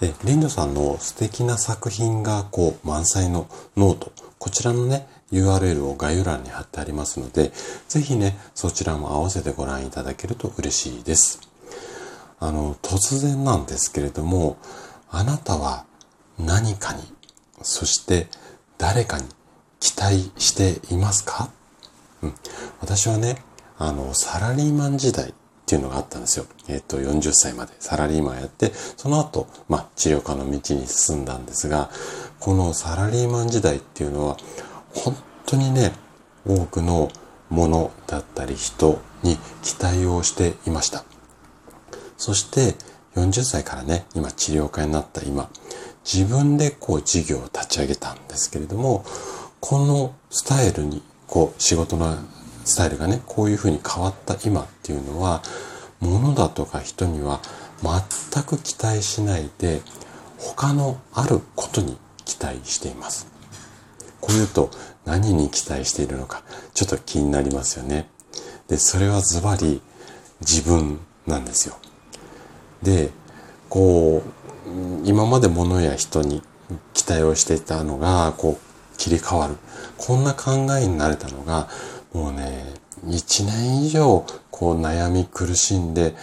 で、リンドさんの素敵な作品がこう満載の note、こちらのね、URL を概要欄に貼ってありますので、ぜひね、そちらも合わせてご覧いただけると嬉しいです。あの、突然なんですけれども、あなたは何かに、そして誰かに期待していますか？うん。私はね、あの、サラリーマン時代、っていうのがあったんですよ。えっ、と、40歳までサラリーマンやって、その後、まあ、治療科の道に進んだんですが、このサラリーマン時代っていうのは、本当にね、多くのものだったり人に期待をしていました。そして、40歳からね、今治療家になった今、自分でこう事業を立ち上げたんですけれども、このスタイルに、こう仕事のスタイルがね、こういうふうに変わった今っていうのは、物だとか人には全く期待しないで、他のあることに期待しています。こう言うと何に期待しているのか、ちょっと気になりますよね。で、それはズバリ自分なんですよ。で、こう、今まで物や人に期待をしていたのが、こう、切り替わる。こんな考えになれたのが、もうね、一年以上こう悩み苦しんで、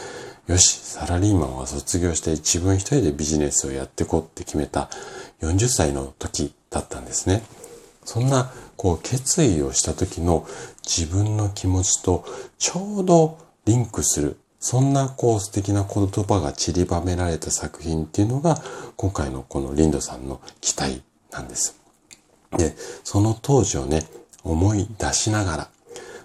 よし、サラリーマンは卒業して自分一人でビジネスをやっていこうって決めた40歳の時だったんですね。そんなこう決意をした時の自分の気持ちとちょうどリンクする、そんなこう素敵な言葉が散りばめられた作品っていうのが今回のこのリンドさんの期待なんです。で、その当時をね、思い出しながら、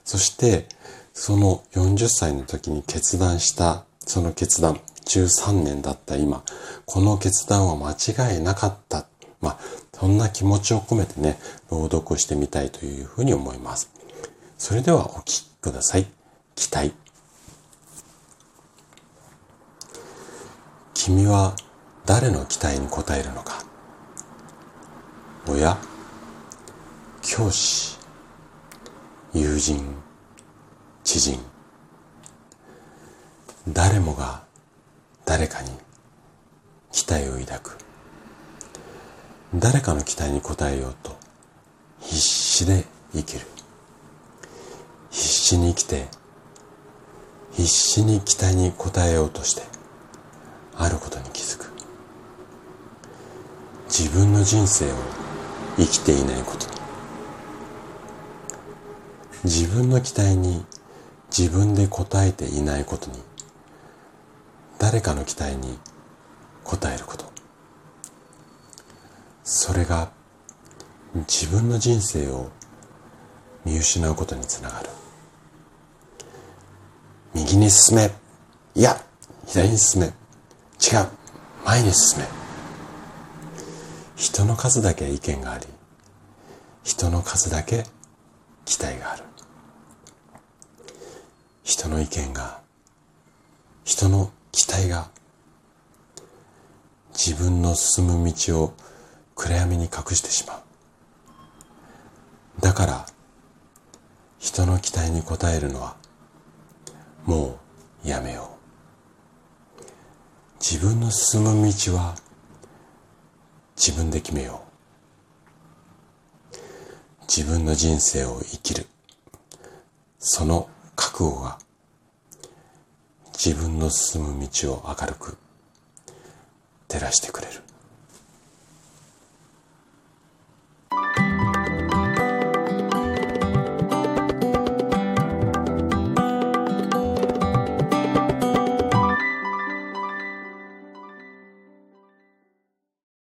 そして、その40歳の時に決断した、その決断、13年だった今、この決断は間違いなかった。まあ、そんな気持ちを込めてね、朗読してみたいというふうに思います。それではお聞きください。期待。君は誰の期待に応えるのか親教師友人、知人、誰もが誰かに期待を抱く。誰かの期待に応えようと必死で生きる。必死に生きて、必死に期待に応えようとして、あることに気づく。自分の人生を生きていないこと。自分の期待に自分で応えていないことに誰かの期待に応えること。それが自分の人生を見失うことにつながる。右に進め。いや左に進め。違う。前に進め。人の数だけ意見があり人の数だけ期待がある。人の意見が、人の期待が、自分の進む道を暗闇に隠してしまう。だから、人の期待に応えるのは、もうやめよう。自分の進む道は、自分で決めよう。自分の人生を生きる。その覚悟が自分の進む道を明るく照らしてくれる。